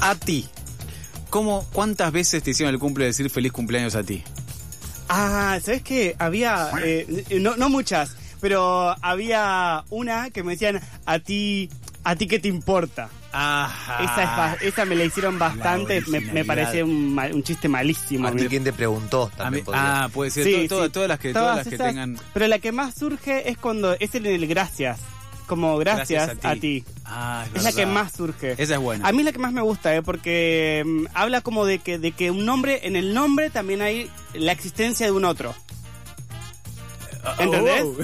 A ti. ¿Cómo, ¿Cuántas veces te hicieron el cumple decir feliz cumpleaños a ti? Ah, ¿sabes qué? Había, eh, no, no muchas, pero había una que me decían, a ti, a ti qué te importa. Ajá. Esa, es ba- esa me la hicieron bastante, me, me parecía un, chiste malísimo. A ti quien te preguntó mí- también ah, puede ser. Sí, todo- todo- sí. Todas las que, todas Todas las que esas, tengan. Pero la que más surge es cuando es el en el gracias. Como gracias, a, ti. Ah, Es la que más surge. Esa es buena. A mí es la que más me gusta, ¿eh? porque mm, habla como de que, de que un nombre, en el nombre también hay la existencia de un otro. ¿Entendés? Oh.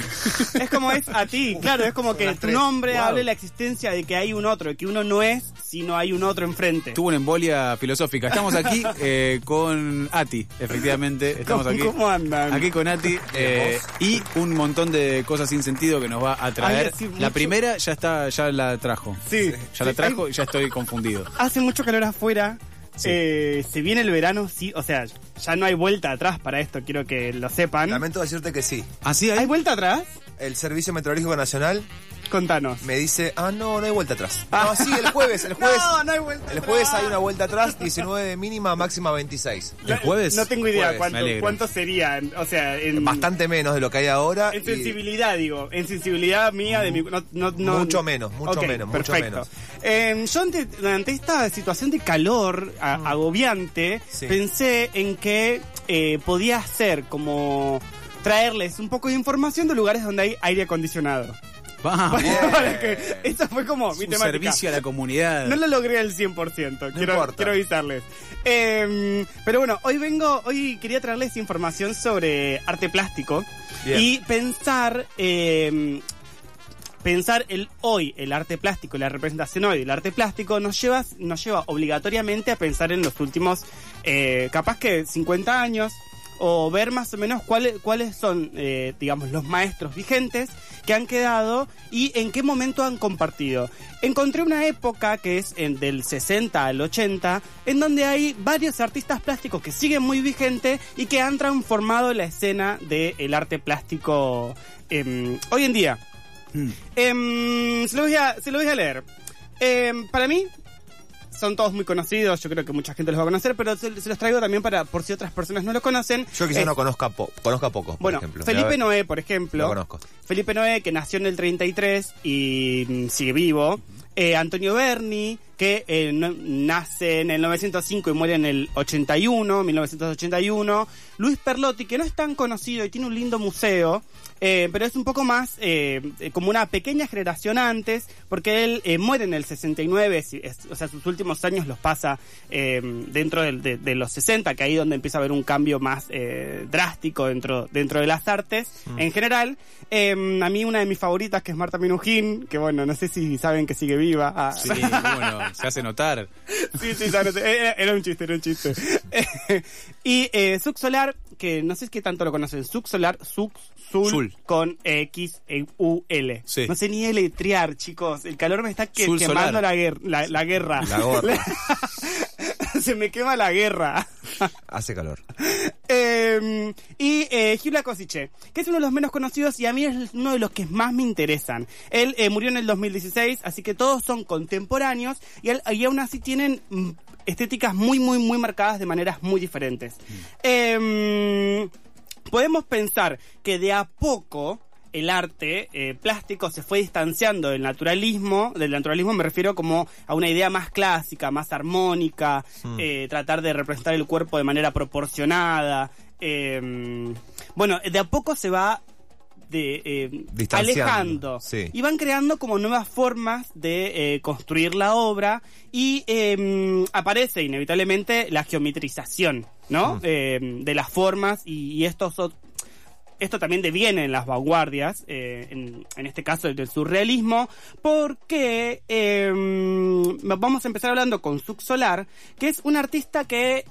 Es como es a ti, claro, es como que tu nombre Wow. hable de la existencia de que hay un otro, de que uno no es si no hay un otro enfrente. Tuvo una embolia filosófica. Estamos aquí eh, con Ati, efectivamente. Estamos ¿Cómo, aquí. cómo andan? Aquí con Ati eh, y un montón de cosas sin sentido que nos va a traer. Ay, La primera ya está, ya la trajo. Sí, Ya la trajo y ya estoy confundido. Hace mucho calor afuera. Sí. eh, se viene el verano, sí, o sea, ya no hay vuelta atrás para esto, quiero que lo sepan. Lamento decirte que sí. ¿Así ¿Hay hay? vuelta atrás? El Servicio Meteorológico Nacional Contanos. me dice, ah, no, no hay vuelta atrás. No, sí, el jueves, el jueves. No, no hay vuelta El jueves atrás. hay una vuelta atrás, 19 de mínima, máxima 26. ¿El jueves? No tengo idea cuánto, sería, o sea, en, Bastante menos de lo que hay ahora. en y- sensibilidad, digo, en sensibilidad mía de mi... No, no, no- Mucho menos, mucho menos, mucho perfecto. menos. Eh, yo ante, ante esta situación de calor a- agobiante, Sí. pensé en que eh, podía ser como traerles un poco de información de lugares donde hay aire acondicionado. Vamos. Para que, eso fue como mi Un temática. servicio a la comunidad. No lo logré al 100%, quiero, importa. quiero avisarles. Eh, pero bueno, hoy vengo, hoy quería traerles información sobre arte plástico Bien. y pensar, eh, pensar el hoy, el arte plástico, la representación hoy del arte plástico nos lleva, nos lleva obligatoriamente a pensar en los últimos, eh, capaz que 50 años, o ver más o menos cuáles, cuáles son, eh, digamos, los maestros vigentes que han quedado y en qué momento han compartido. Encontré una época que es en, del 60 al 80, en donde hay varios artistas plásticos que siguen muy vigentes y que han transformado la escena del arte plástico em, hoy en día. Mm. Em, se, lo voy a, se lo voy a leer. Em, para mí, son todos muy conocidos, yo creo que mucha gente los va a conocer, pero se, se los traigo también para por si otras personas no lo conocen. Yo quizás Es- no conozca, po- conozca poco, por bueno, ejemplo. Felipe Noé, por ejemplo. Lo conozco. Felipe Noé, que nació en el 33 y mm, sigue vivo. Eh, Antonio Berni, que eh, no- nace en el 905 y muere en el 81, 1981. Luis Perlotti, que no es tan conocido y tiene un lindo museo, eh, pero es un poco más como una pequeña generación antes, porque él muere en el 69, si- es- o sea, sus últimos años los pasa dentro de, de los 60, que ahí es donde empieza a haber un cambio más drástico dentro, dentro de las artes en general. A mí una de mis favoritas, que es Marta Minujín, que bueno, no sé si saben que sigue viva. Ah, Sí, bueno, se hace notar. Sí, sí, no sé. Era, un chiste, era un chiste. y eh, Sux Solar, que no sé qué tanto lo conocen. Sux Solar, Sux, Sul, Sul. con X, U, L. Sí. No sé ni letrear, chicos. El calor me está que- quemando la, la, la guerra. La gorra. Se me quema la guerra. Hace calor. Eh, y eh, Cosiche, que es uno de los menos conocidos y a mí es uno de los que más me interesan. Él eh, murió en el 2016, así que todos son contemporáneos y, aún así tienen mm, estéticas muy, muy, muy marcadas de maneras muy diferentes. Eh, podemos pensar que de a poco el arte eh, plástico se fue distanciando del naturalismo, del naturalismo me refiero como a una idea más clásica, más armónica, eh, tratar de representar el cuerpo de manera proporcionada. eh, bueno, de a poco se va de, eh, Distanciando, alejando sí. y van creando como nuevas formas de eh, construir la obra y eh, aparece inevitablemente la geometrización, ¿no? Eh, de las formas y, y estos esto también deviene en las vanguardias, eh, en, este caso del surrealismo, porque eh, vamos a empezar hablando con Suk Solar, que es un artista que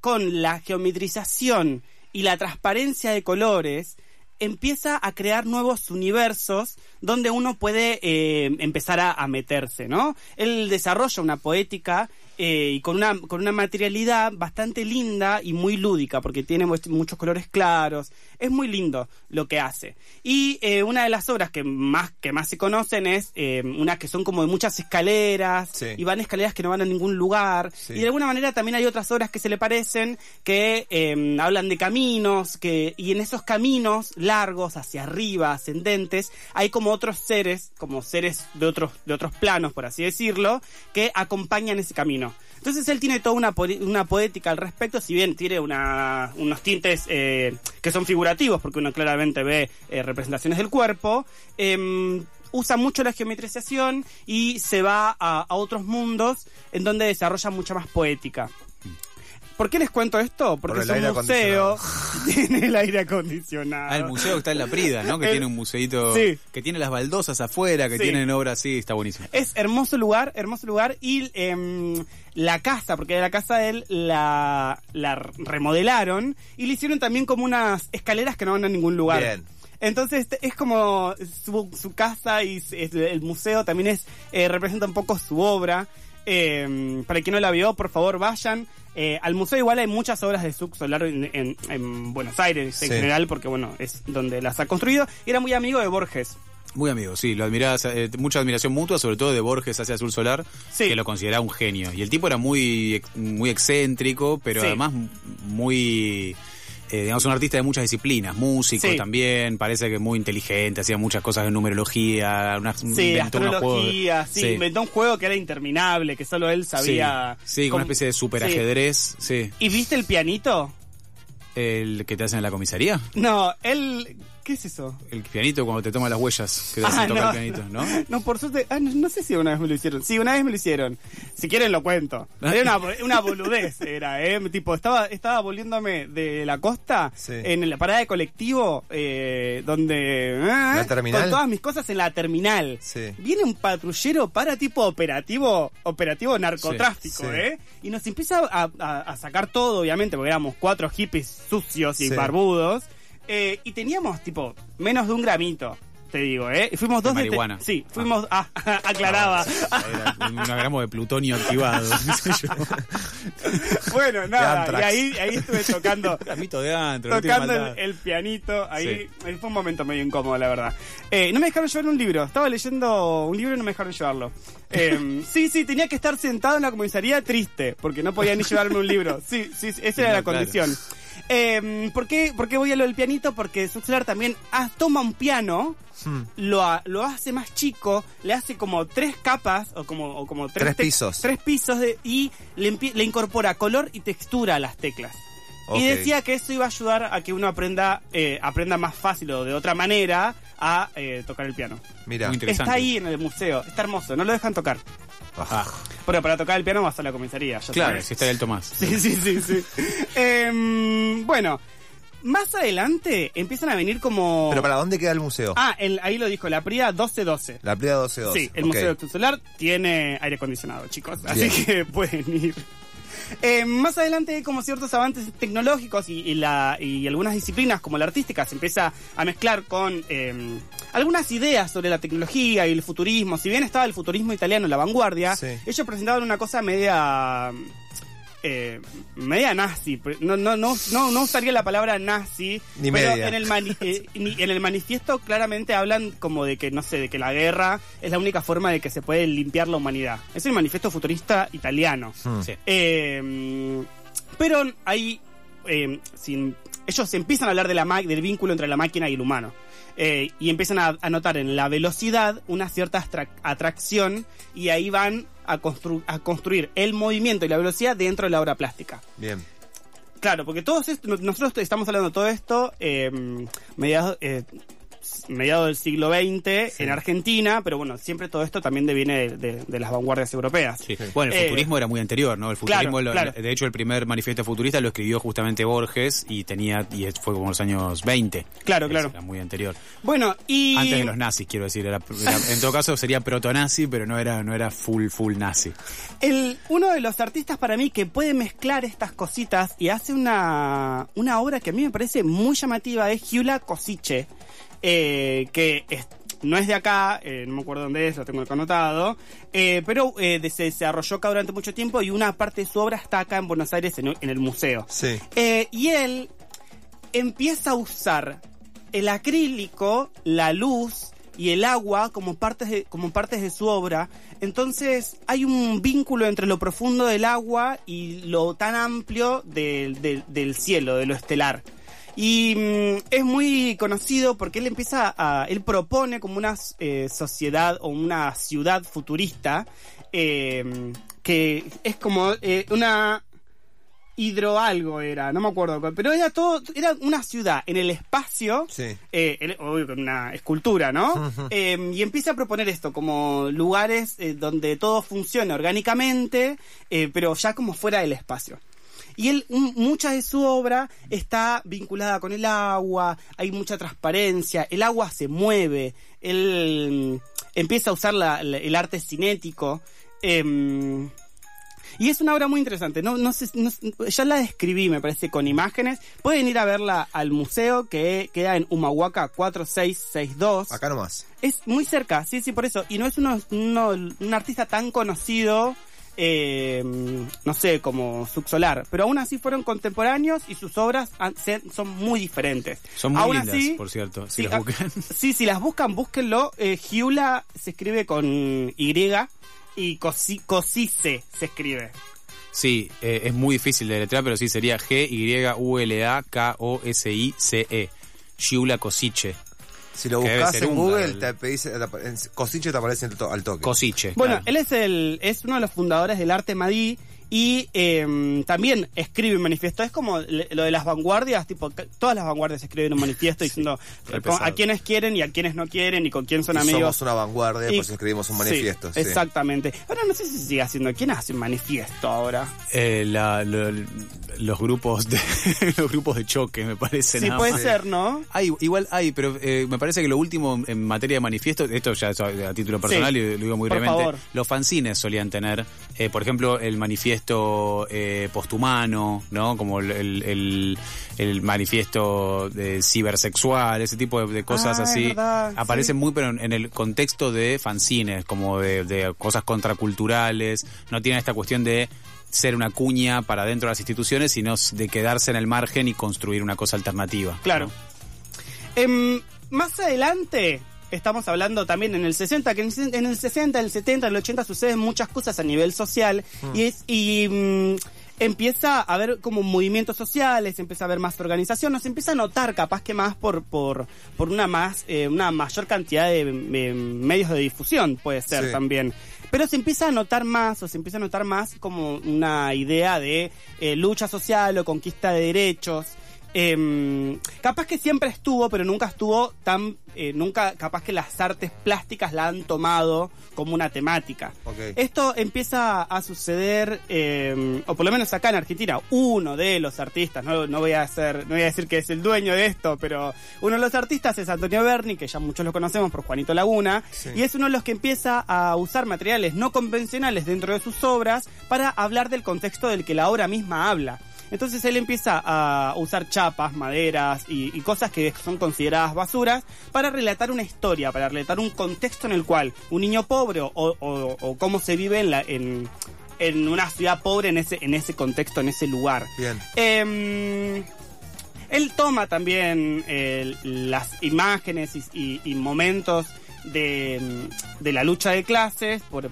con la geometrización y la transparencia de colores empieza a crear nuevos universos donde uno puede eh, empezar a, a meterse, ¿no? Él desarrolla una poética eh, y con una, con una materialidad bastante linda y muy lúdica, porque tiene mu- muchos colores claros. Es muy lindo lo que hace. Y eh, una de las obras que más, que más se conocen es eh, unas que son como de muchas escaleras, Sí. y van escaleras que no van a ningún lugar. Sí. Y de alguna manera también hay otras obras que se le parecen, que eh, hablan de caminos, que, y en esos caminos largos, hacia arriba, ascendentes, hay como otros seres, como seres de otros, de otros planos, por así decirlo, que acompañan ese camino. Entonces él tiene toda una, poética al respecto, si bien tiene unos tintes eh, que son figurativos, porque uno claramente ve eh, representaciones del cuerpo, em, usa mucho la geometrización y se va a otros mundos en donde desarrolla mucha más poética. ¿Por qué les cuento esto? Porque Por el aire museo, tiene el aire acondicionado. Ah, el museo que está en la Prida, ¿no? Que El- tiene un museito Sí. que tiene las baldosas afuera, que Sí. tienen obras, sí, está buenísimo. Es hermoso lugar, hermoso lugar. Y em, la casa, porque la casa de él la, la remodelaron y le hicieron también como unas escaleras que no van a ningún lugar. Bien. Entonces este, es como su, su casa y es- el museo también es eh, representa un poco su obra. Em, para quien no la vio, por favor vayan. Eh, al museo igual hay muchas obras de Zuc Solar en, en- en Buenos Aires en general, porque bueno, es donde las ha construido. Y era muy amigo de Borges. Muy amigo, sí, lo admirás, eh, mucha admiración mutua, sobre todo de Borges hacia Azul Solar, Sí. que lo consideraba un genio. Y el tipo era muy, muy excéntrico, pero Sí. además muy, eh, digamos, un artista de muchas disciplinas, músico Sí. también, parece que muy inteligente, hacía muchas cosas de numerología, una, Sí, inventó unos juegos de- astrología, sí, inventó un juego que era interminable, que solo él sabía. Sí, sí, con una especie de super Sí. ajedrez, sí. ¿Y viste el pianito? El que te hacen en la comisaría. No, él... ¿Qué es eso? El pianito cuando te toman las huellas, que te Ah, no. el pianito, ¿no? No, por suerte... Ah, no, no sé si una vez me lo hicieron. Sí, una vez me lo hicieron. Si quieren lo cuento. Era una, una boludez, era, ¿eh? Tipo, estaba, estaba volviéndome de la costa Sí. en la parada de colectivo, eh, donde... ¿eh? ¿La terminal? Con todas mis cosas en la terminal. Sí. Viene un patrullero para tipo operativo, operativo narcotráfico, Sí, sí. ¿eh? Y nos empieza a, a- a sacar todo, obviamente, porque éramos cuatro hippies sucios y Sí. barbudos. Eh, y teníamos, tipo, menos de un gramito, te digo, ¿eh? Y fuimos De dos dete- marihuana. Sí, fuimos... Ah, aclaraba. Era un gramo de plutonio activado. qué sé yo. bueno, nada, y ahí, ahí estuve tocando... Gramito de antro, no Tocando el, maldad. el pianito, ahí Sí. fue un momento medio incómodo, la verdad. Eh, no me dejaron llevar un libro, estaba leyendo un libro y no me dejaron llevarlo. Eh, sí, sí, tenía que estar sentado en la comisaría triste, porque no podía ni llevarme un libro. Sí, sí, sí, esa era No, la claro. condición. Eh, ¿por, qué, por qué voy a lo del pianito? Porque Suxlar también ah, toma un piano, Hmm. lo, ha- lo hace más chico, le hace como tres capas o como, o como tres, pisos. Tres pisos de, y le, incorpora color y textura a las teclas. Y decía que eso iba a ayudar a que uno aprenda eh, aprenda más fácil o de otra manera a eh, tocar el piano. Mira. Muy interesante. Está ahí en el museo, está hermoso, no lo dejan tocar. Ah, Pero para tocar el piano vas a la comisaría, ya claro, sabes. si está el Tomás. Sí, sí, sí, sí. Em, bueno, más adelante empiezan a venir como... Pero ¿para dónde queda el museo? Ah, el- ahí lo dijo, la Prida 1212. La Playa 12 Sí, el Ok. Museo Solar tiene aire acondicionado, chicos. Así Bien. que pueden ir. Eh, más adelante como ciertos avances tecnológicos y, y la, y algunas disciplinas como la artística se empieza a mezclar con eh, algunas ideas sobre la tecnología y el futurismo. Si bien estaba el futurismo italiano en la vanguardia, Sí. ellos presentaban una cosa media... eh, media nazi, no, no, no, no, no usaría la palabra nazi, Ni pero media. en el, mani- eh, en el manifiesto claramente hablan como de que, no sé, de que la guerra es la única forma de que se puede limpiar la humanidad. Es el manifiesto futurista italiano. Hmm. Sí. Eh, pero ahí, eh, sin- ellos empiezan a hablar de la ma- del vínculo entre la máquina y el humano. Eh, y empiezan a, a notar en la velocidad una cierta atracción y ahí van a, constru- a construir el movimiento y la velocidad dentro de la obra plástica. Bien. Claro, porque todos esto, nosotros estamos hablando de todo esto eh, mediados, eh, mediados del siglo XX Sí. en Argentina, pero bueno, siempre todo esto también deviene de, de- de las vanguardias europeas. Sí. Bueno, el Eh, futurismo era muy anterior, ¿no? El futurismo, claro, lo- claro. de hecho, el primer manifiesto futurista lo escribió justamente Borges y tenía y fue como en los años 20. Claro, Es- claro. Era muy anterior. Bueno, y... Antes de los nazis, quiero decir. Era, era- en todo caso sería proto-nazi, pero no era, no era full, full nazi. El, uno de los artistas para mí que puede mezclar estas cositas y hace una, una obra que a mí me parece muy llamativa es Giula Cosiche, eh, que es- no es de acá, eh, no me acuerdo dónde es, lo tengo conotado, eh, pero eh, de- se desarrolló acá durante mucho tiempo y una parte de su obra está acá en Buenos Aires en, en el museo. Sí. Y él empieza a usar el acrílico, la luz y el agua como partes de, como partes de su obra. Entonces hay un vínculo entre lo profundo del agua y lo tan amplio del- del- del cielo, de lo estelar. Y mm, es muy conocido porque él empieza a. Él propone como una eh, sociedad o una ciudad futurista eh, que es como eh, una hidro algo era, no me acuerdo, pero era todo, era una ciudad en el espacio, Sí. eh, obvio con una escultura, ¿no? Eh, y empieza a proponer esto como lugares eh, donde todo funcione orgánicamente, eh, pero ya como fuera del espacio. Y él, un- mucha de su obra está vinculada con el agua, hay mucha transparencia, el agua se mueve, él mm, empieza a usar la- la- el arte cinético. em, y es una obra muy interesante. No, no sé, no- ya la describí, me parece, con imágenes. Pueden ir a verla al museo que queda en Humahuaca 4662. Acá nomás. Es muy cerca, sí, sí, por eso. Y no es uno, uno- un artista tan conocido, eh, no sé, como Subsolar. Pero aún así fueron contemporáneos y sus obras han- se- son muy diferentes. Son muy Aún lindas, así- por cierto, si las ah, buscan. Sí, si las buscan, búsquenlo. Eh, Giula se escribe con Y y Cosi- Cosice se escribe. Sí, eh, es muy difícil de letrar, pero sí sería G-Y-U-L-A-K-O-S-I-C-E. Giula Cosiche. Si lo buscas en Google, el- te pedís- te apa- en Cosiche te aparece en to- al toque. Cosiche. Bueno, claro. él es el es uno de los fundadores del arte madí y eh, también escribe un manifiesto. Es como lo de las vanguardias, tipo, todas las vanguardias escriben un manifiesto diciendo con- a quienes quieren y a quienes no quieren y con quién son Y amigos. somos una vanguardia, Y- eso escribimos un manifiesto. sí. Exactamente. Ahora no sé si sigue haciendo. ¿Quién hace un manifiesto ahora? Eh, la- lo- los grupos de los grupos de choque, me parece. Sí, nada puede más. ser, ¿no? Hay, igual hay, pero eh, me parece que lo último en materia de manifiesto, esto ya es a, a título personal Sí, y lo digo muy por brevemente, favor. los fanzines solían tener, eh, por ejemplo, el manifiesto eh, posthumano, ¿no? Como el, el, el- el manifiesto de cibersexual, ese tipo de, de cosas Ah, así. verdad, Aparecen sí. muy, pero en, en el contexto de fanzines, como de, de cosas contraculturales, no tienen esta cuestión de ser una cuña para dentro de las instituciones, sino de quedarse en el margen y construir una cosa alternativa. Claro. ¿no? Em, más adelante, estamos hablando también en el 60, que en el- en el 60, en el 70, en el 80 suceden muchas cosas a nivel social y es y mm, empieza a haber como movimientos sociales, empieza a haber más organización, nos empieza a notar capaz que más por por por una más eh, una mayor cantidad de, de medios de difusión puede ser Sí. también. Pero se empieza a notar más, o se empieza a notar más como una idea de eh, lucha social o conquista de derechos. Em, capaz que siempre estuvo, pero nunca estuvo tan, eh, nunca, capaz que las artes plásticas la han tomado como una temática. Esto empieza a suceder, em, o por lo menos acá en Argentina, uno de los artistas, no, no voy a hacer, no voy a decir que es el dueño de esto, pero uno de los artistas es Antonio Berni, que ya muchos lo conocemos por Juanito Laguna, Sí. y es uno de los que empieza a usar materiales no convencionales dentro de sus obras para hablar del contexto del que la obra misma habla. Entonces él empieza a usar chapas, maderas y, y cosas que son consideradas basuras para relatar una historia, para relatar un contexto en el cual un niño pobre o, o- o cómo se vive en, la, en, en una ciudad pobre en ese, en ese contexto, en ese lugar. Bien. Em, él toma también eh, las imágenes y, y- y momentos de, de la lucha de clases, por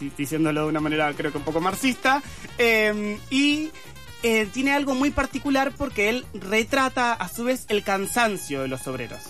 di- diciéndolo de una manera creo que un poco marxista, em, y eh, tiene algo muy particular porque él retrata a su vez el cansancio de los obreros.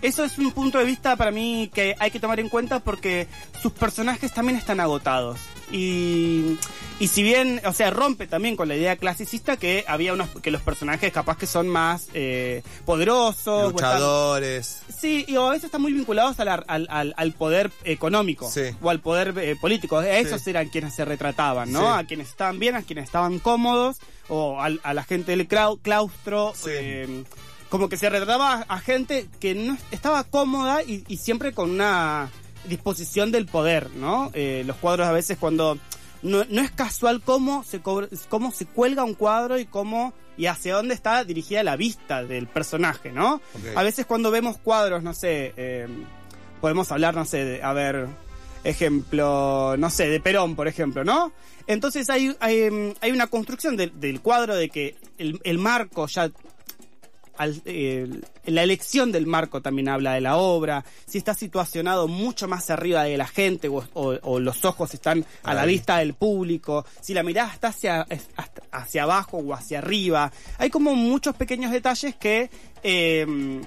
Eso es un punto de vista para mí que hay que tomar en cuenta porque sus personajes también están agotados. Y, y si bien, o sea, rompe también con la idea clasicista que había unos, que los personajes capaz que son más eh, poderosos. o están- Luchadores. Sí, y a veces están muy vinculados a la- al, al- al poder económico Sí. o al poder eh, político. A esos Sí. eran quienes se retrataban, ¿no? Sí. A quienes estaban bien, a quienes estaban cómodos o al- a la gente del claustro. Eh, como que se retrataba a, a gente que no estaba cómoda y, y siempre con una disposición del poder, ¿no? Eh, los cuadros a veces cuando no, no es casual cómo se cobra- cómo se cuelga un cuadro y cómo y hacia dónde está dirigida la vista del personaje, ¿no? A veces cuando vemos cuadros, no sé, eh, podemos hablar, no sé, de, a ver, ejemplo, no sé, de Perón, por ejemplo, ¿no? Entonces hay, hay, em, hay una construcción del- del cuadro de que el, el marco ya al- la elección del marco también habla de la obra, si está situacionado mucho más arriba de la gente o, o- o los ojos están a la vista del público, si la mirada está hacia, hacia abajo o hacia arriba. Hay como muchos pequeños detalles que... eh,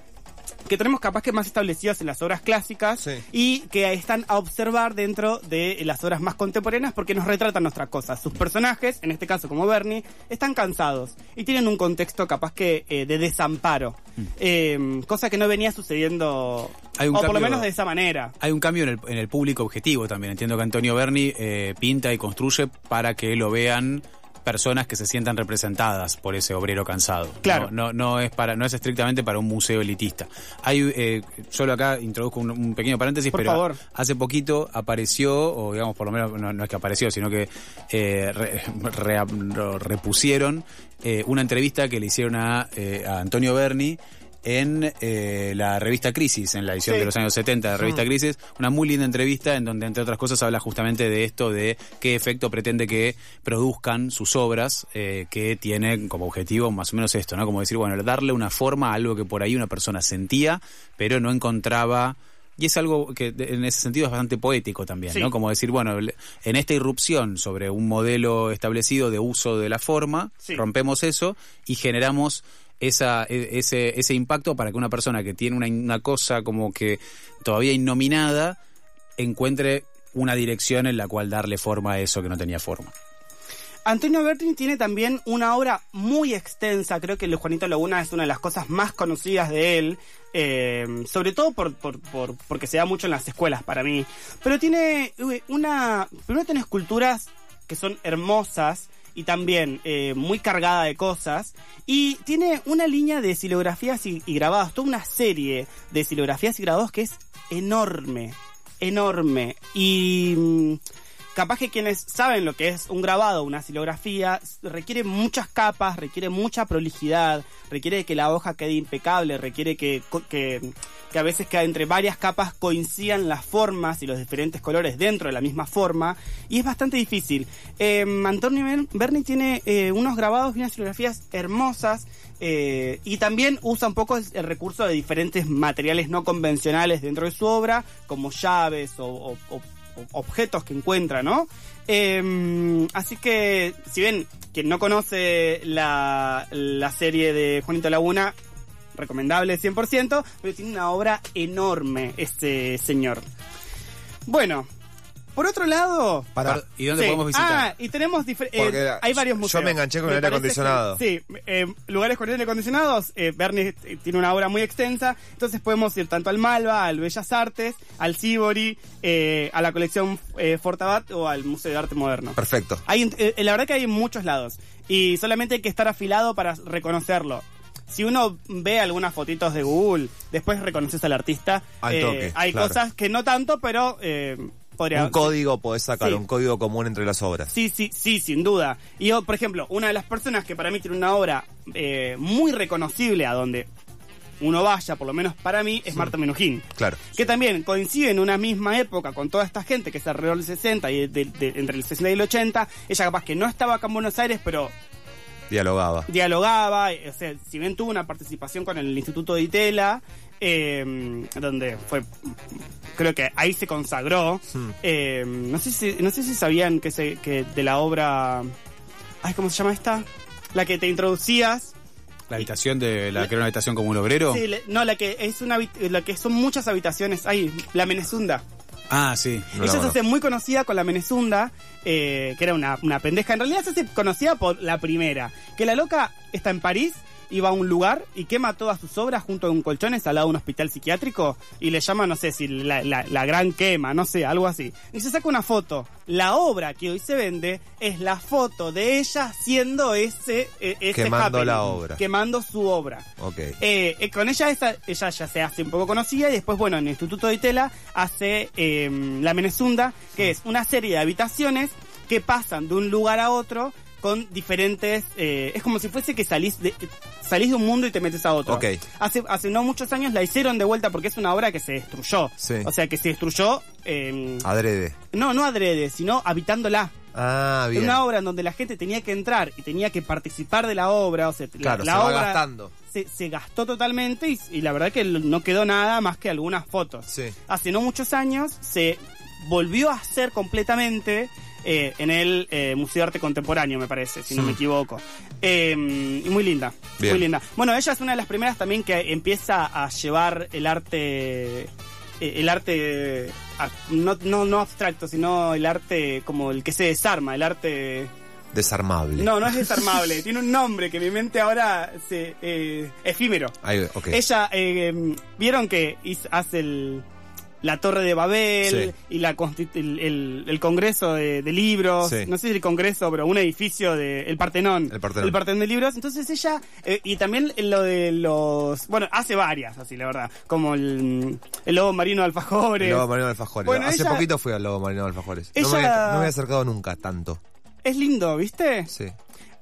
que tenemos capaz que más establecidos en las obras clásicas Sí. y que están a observar dentro de las obras más contemporáneas porque nos retratan nuestras cosas. Sus personajes, en este caso como Bernie, están cansados y tienen un contexto capaz que eh, de desamparo, Eh, cosa que no venía sucediendo, Hay un o por lo cambio- menos de esa manera. Hay un cambio en el, en el público objetivo también. Entiendo que Antonio Berni eh, pinta y construye para que lo vean personas que se sientan representadas por ese obrero cansado. Claro. No, no, no es para, no es estrictamente para un museo elitista. Hay, eh, solo acá introduzco un, un pequeño paréntesis, Por pero favor. hace poquito apareció, o digamos por lo menos no, no es que apareció, sino que eh, re- re- lo repusieron eh, una entrevista que le hicieron a, eh, a Antonio Berni en eh, la revista Crisis, en la edición Sí. de los años 70 de la revista Crisis, una muy linda entrevista en donde, entre otras cosas, habla justamente de esto, de qué efecto pretende que produzcan sus obras, eh, que tiene como objetivo más o menos esto, ¿no? Como decir, bueno, darle una forma a algo que por ahí una persona sentía, pero no encontraba... Y es algo que en ese sentido es bastante poético también, Sí. ¿no? Como decir, bueno, en esta irrupción sobre un modelo establecido de uso de la forma, Sí. rompemos eso y generamos e- ese, impacto para que una persona que tiene una, cosa como que todavía innominada encuentre una dirección en la cual darle forma a eso que no tenía forma. Antonio Bertin tiene también una obra muy extensa, creo que el Juanito Laguna es una de las cosas más conocidas de él, eh, sobre todo por, por, por- porque se da mucho en las escuelas para mí. Pero tiene uy, una... Primero tiene esculturas que son hermosas y también eh, muy cargada de cosas. Y tiene una línea de silografías y, y grabados, toda una serie de silografías y grabados que es enorme, enorme. Y... capaz que quienes saben lo que es un grabado, una silografía, requiere muchas capas, requiere mucha prolijidad, requiere que la hoja quede impecable, requiere que, que, a veces que entre varias capas coincidan las formas y los diferentes colores dentro de la misma forma, y es bastante difícil. Eh, Antonio Ber- Berni tiene eh, unos grabados y unas silografías hermosas, eh, y también usa un poco el recurso de diferentes materiales no convencionales dentro de su obra, como llaves o- o- objetos que encuentra, ¿no? Eh, así que, si bien quien no conoce la, la serie de Juanito Laguna, recomendable 100%, pero tiene una obra enorme este señor. Bueno, por otro lado... Para. ¿Y dónde Sí. podemos visitar? Ah, y tenemos diferentes. Porque hay varios yo museos. me enganché con el aire acondicionado. que- sí, eh, lugares con aire acondicionados. Eh, Bernie eh, tiene una obra muy extensa, entonces podemos ir tanto al Malva, al Bellas Artes, al Sibori, eh, a la colección eh, Fortabat o al Museo de Arte Moderno. Perfecto. Hay, eh, la verdad que hay en muchos lados y solamente hay que estar afilado para reconocerlo. Si uno ve algunas fotitos de Google, después reconoces al artista. Al eh, toque, hay claro. cosas que no tanto, pero eh, podría. Un código podés sacar, Sí. un código común entre las obras. Sí, sí, sí, sin duda. Y yo, por ejemplo, una de las personas que para mí tiene una obra eh, muy reconocible a donde uno vaya, por lo menos para mí, es Marta Menujín. Claro. Que también coincide en una misma época con toda esta gente que es alrededor del 60 y de- de- entre el 60 y el 80. Ella capaz que no estaba acá en Buenos Aires, pero Dialogaba. dialogaba, eh, o sea, si bien tuvo una participación con el Instituto de Itela, eh, donde fue, creo que ahí se consagró. Eh, no sé si, no sé si sabían que se, que de la obra, ay, ¿cómo se llama esta? La que te introducías. La habitación de la que era una habitación como un obrero. Sí, no, la que es una, la que son muchas habitaciones, ahí, la Menezunda. Ah, sí. No la Ella se hace muy conocida con la Menezunda, eh, que era una, una pendeja. En realidad se hace conocida por la primera. Que la loca está en París va a un lugar y quema todas sus obras junto a un colchones al lado de un hospital psiquiátrico y le llama, no sé si la, la- la gran quema, no sé, algo así. Y se saca una foto. La obra que hoy se vende es la foto de ella haciendo ese, eh, ese Quemando happening, la obra. Quemando su obra. Ok. Eh, eh, con ella esa, ella ya se hace un poco conocida y después, bueno, en el Instituto de Itela hace eh, La Menezunda, que es una serie de habitaciones que pasan de un lugar a otro con diferentes... eh, es como si fuese que salís de, salís de un mundo y te metes a otro. Ok. Hace, hace no muchos años la hicieron de vuelta porque es una obra que se destruyó. Sí. O sea, que se destruyó... eh, Adrede. no, no adrede, sino habitándola. Ah, bien. Una obra en donde la gente tenía que entrar y tenía que participar de la obra. O sea, la- Claro, la, se va obra gastando. Se, se gastó totalmente y, y la verdad que no quedó nada más que algunas fotos. Sí. Hace no muchos años se volvió a hacer completamente eh, en el eh, Museo de Arte Contemporáneo, me parece, si no me equivoco. Eh, muy linda, Bien. muy linda. Bueno, ella es una de las primeras también que empieza a llevar el arte eh, el arte no, no, no abstracto, sino el arte como el que se desarma, el arte... Desarmable. No, no es desarmable, tiene un nombre que mi mente ahora se... eh, efímero. Ahí, ok. Ella, eh, vieron que hace el, la Torre de Babel Sí. y la el, el- el Congreso de, de Libros, Sí. no sé si el Congreso, pero un edificio de el Partenón. El Partenón. de Libros. Entonces ella, eh, y también lo de los, bueno, hace varias, así la verdad, como el, el Lobo Marino de Alfajores. El Lobo Marino de Alfajores. Bueno, Hace ella- poquito fui al Lobo Marino de Alfajores. No, me no me había acercado nunca tanto. Es lindo, ¿viste? Sí.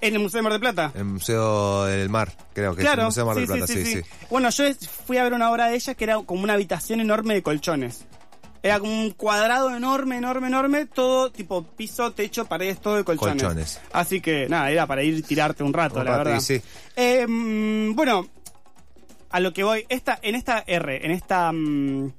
En el Museo de Mar del Plata. El Museo del Mar, creo que es el Claro, Museo de Mar del sí, Plata, sí, sí, sí, sí. sí. Bueno, yo es- fui a ver una obra de ella que era como una habitación enorme de colchones. Era como un cuadrado enorme, enorme, enorme, todo tipo piso, techo, paredes, todo de colchones. Colchones. Así que nada, era para ir y tirarte un rato, Un la rato, verdad. sí. Eh, bueno, a lo que voy, esta, en esta R, en esta... mm,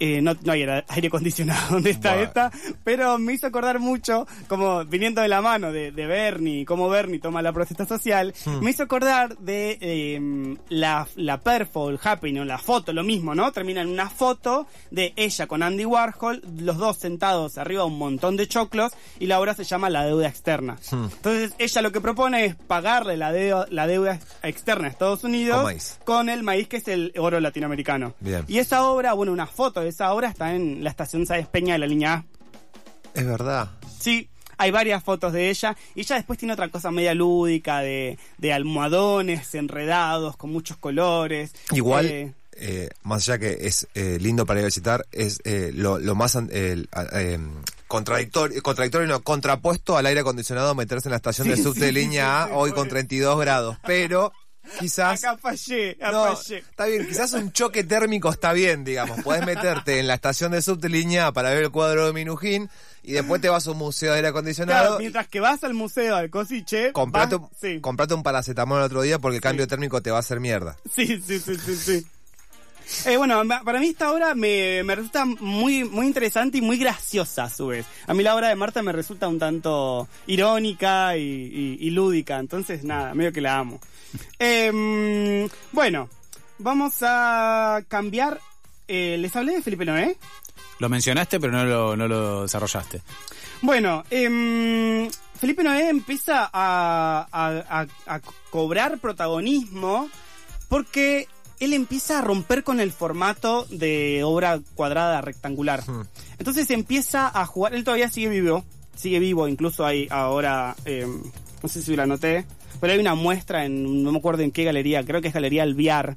eh, no, no hay aire acondicionado donde está esta, pero me hizo acordar mucho, como viniendo de la mano de, de Bernie, cómo Bernie toma la protesta social, Hmm. me hizo acordar de eh, la, la perfo, el happening, la foto, lo mismo, ¿no? Termina en una foto de ella con Andy Warhol, los dos sentados arriba de un montón de choclos, y la obra se llama La deuda externa. Hmm. Entonces ella lo que propone es pagarle la deuda, la deuda externa a Estados Unidos Con el maíz que es el oro latinoamericano. Bien. Y esa obra, bueno, una foto de esa obra está en la estación Sáenz Peña de la línea A. Es verdad. Sí, hay varias fotos de ella. Y ella después tiene otra cosa media lúdica de, de almohadones enredados con muchos colores. Igual, Eh, eh, más allá que es eh, lindo para ir a visitar, es eh, lo, lo más eh, contradictorio, contradictorio no, contrapuesto al aire acondicionado meterse en la estación de subte sí, línea sí, A hoy con 32 grados. Pero quizás... acá fallé, acá No, fallé. está bien, quizás un choque térmico está bien, digamos. Puedes meterte en la estación de subte línea A para ver el cuadro de Minujín y después te vas a un museo de aire acondicionado. Claro, mientras que vas al museo al Cosiche, Comprate, vas- un- sí. comprate un paracetamol el otro día porque el cambio térmico te va a hacer mierda. Sí, sí, sí, sí, sí. Eh, bueno, para mí esta obra me, me resulta muy, muy interesante y muy graciosa a su vez. A mí la obra de Marta me resulta un tanto irónica y, y- y lúdica, entonces nada, medio que la amo. Em, bueno, vamos a cambiar. eh, ¿Les hablé de Felipe Noé? Lo mencionaste, pero no lo, no lo desarrollaste. Bueno, em, Felipe Noé empieza a, a- a- a cobrar protagonismo porque él empieza a romper con el formato de obra cuadrada rectangular. Hmm. Entonces empieza a jugar, él todavía sigue vivo, sigue vivo, incluso hay ahora, em, no sé si la noté, pero hay una muestra en, no me acuerdo en qué galería, creo que es Galería Alviar.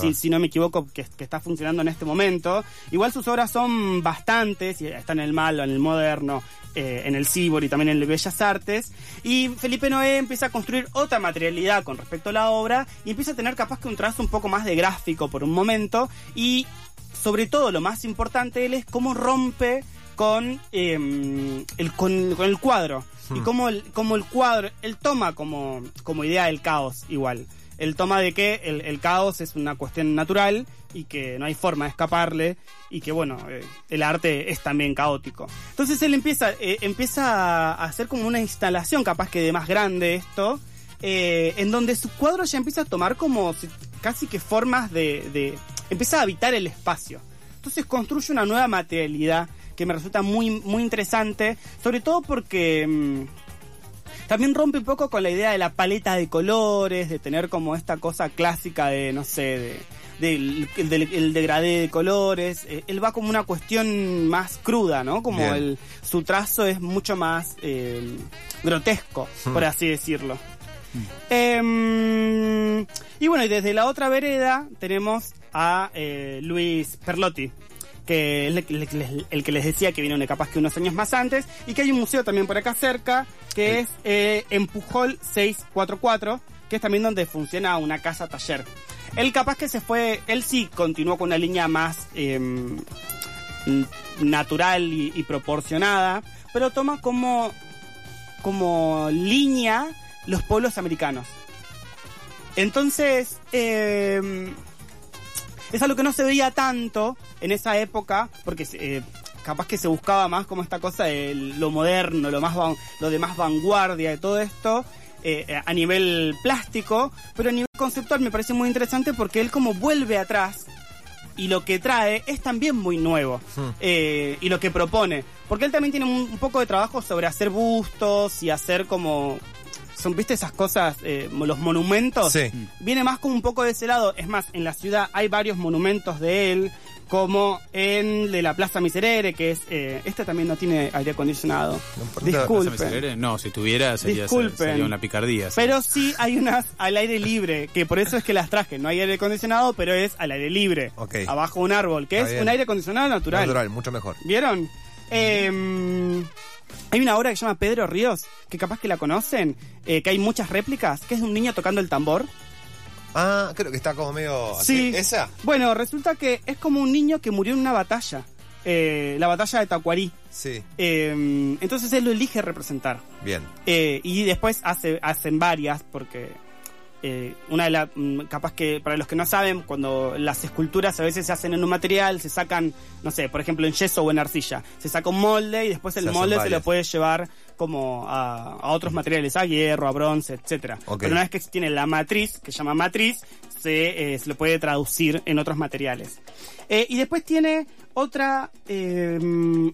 Si, si no me equivoco, que, que está funcionando en este momento. Igual sus obras son bastantes, están en el malo, en el moderno, eh, en el Cibor y también en el Bellas Artes. Y Felipe Noé empieza a construir otra materialidad con respecto a la obra y empieza a tener capaz que un trazo un poco más de gráfico por un momento y sobre todo lo más importante de él es cómo rompe con, eh, el, con, con el cuadro. Y cómo el, cómo el cuadro, él toma como, como idea el caos igual. Él toma de que el, el caos es una cuestión natural y que no hay forma de escaparle y que bueno, eh, el arte es también caótico. Entonces él empieza, eh, empieza a hacer como una instalación capaz que de más grande esto, eh, en donde su cuadro ya empieza a tomar como si- casi que formas de, de... empieza a habitar el espacio. Entonces construye una nueva materialidad que me resulta muy, muy interesante, sobre todo porque mm, también rompe un poco con la idea de la paleta de colores, de tener como esta cosa clásica de, no sé, de del el, del- el degradé de colores. Eh, él va como una cuestión más cruda, ¿no? Como Bien. el, su trazo es mucho más eh, grotesco, por así decirlo. Em, y bueno, y desde la otra vereda tenemos a eh, Luis Perlotti, que es el, que les- el que les decía que vino capaz que unos años más antes, y que hay un museo también por acá cerca, que es eh, en Pujol 644, que es también donde funciona una casa taller. Él capaz que se fue, él sí continuó con una línea más em, natural y, y proporcionada, pero toma como, como línea los pueblos americanos. Entonces, em, es algo que no se veía tanto en esa época, porque eh, capaz que se buscaba más como esta cosa de lo moderno, lo, más van- lo de más vanguardia de todo esto. eh, a nivel plástico, pero a nivel conceptual me parece muy interesante porque él como vuelve atrás y lo que trae es también muy nuevo eh, y lo que propone porque él también tiene un, un poco de trabajo sobre hacer bustos y hacer como son viste esas cosas eh, los monumentos Sí. viene más como un poco de ese lado es más en la ciudad hay varios monumentos de él como en el de la Plaza Miserere que es eh, este también no tiene aire acondicionado No importa. ¿Plaza disculpen Miserere? No, si tuviera sería, Disculpen. sería una picardía. sí. pero sí hay unas al aire libre, que por eso es que las traje. No hay aire acondicionado, pero es al aire libre. Ok. Abajo un árbol, que Está es bien. un aire acondicionado natural. Natural, mucho mejor. ¿Vieron? Eh, hay una obra que se llama Pedro Ríos, que capaz que la conocen, eh, que hay muchas réplicas, que es de un niño tocando el tambor. Ah, creo que está como medio así. Sí. ¿Esa? Bueno, resulta que es como un niño que murió en una batalla, eh, la batalla de Tacuarí. Sí, Eh, entonces él lo elige representar. bien. Eh, y después hace, hacen varias, porque eh, una de las, capaz que para los que no saben, cuando las esculturas a veces se hacen en un material, se sacan, no sé, por ejemplo en yeso o en arcilla, se saca un molde y después el molde se lo puede llevar como a, a otros materiales, a hierro, a bronce, etcétera. Pero una vez que se tiene la matriz, que se llama matriz, se, eh, se lo puede traducir en otros materiales. Eh, y después tiene otra eh,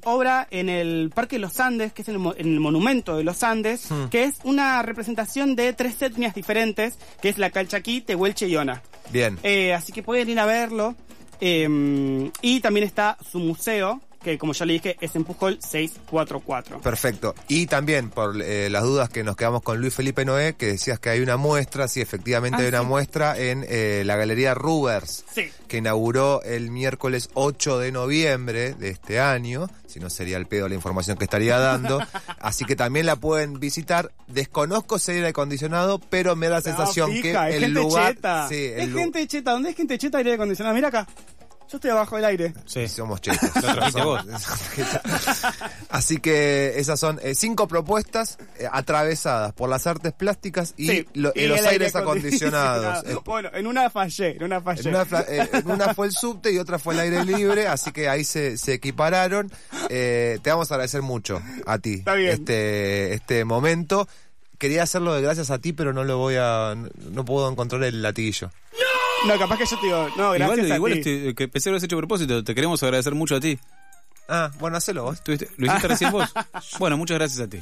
obra en el Parque de los Andes, que es en el, en el Monumento de los Andes, Hmm. que es una representación de tres etnias diferentes, que es la Calchaquí, Tehuelche y Ona. Bien. Eh, así que pueden ir a verlo. Eh, y también está su museo, que como ya le dije, es en Pujol 644. Perfecto. Y también, por eh, las dudas que nos quedamos con Luis Felipe Noé, que decías que hay una muestra, sí, efectivamente Ah, hay una sí. muestra en eh, la Galería Rubers, Sí. que inauguró el miércoles 8 de noviembre de este año, si no sería el pedo la información que estaría dando, así que también la pueden visitar. Desconozco si hay aire acondicionado, pero me da la sensación No, fija, que el gente lugar... cheta. Sí, el es gente cheta. ¿Dónde es gente cheta aire acondicionado? Mira acá. Yo estoy abajo del aire. Sí. Somos chetos. Vos. Así que esas son eh, cinco propuestas eh, atravesadas por las artes plásticas y, Sí, lo- y y los el aires acondicionados. Eh, bueno, en una fallé, en una fallé. En una, fla- eh, en una fue el subte y otra fue el aire libre, así que ahí se, se equipararon. Eh, te vamos a agradecer mucho a ti Está bien. este este momento. Quería hacerlo de gracias a ti, pero no lo voy a no, no puedo encontrar el latiguillo. No, capaz que yo te digo, no, gracias igual a igual ti. este- que pensé que lo has hecho a propósito. Te queremos agradecer mucho a ti. Ah, bueno, hacelo vos. ¿Tuviste- ¿Lo hiciste recién vos? Bueno, muchas gracias a ti.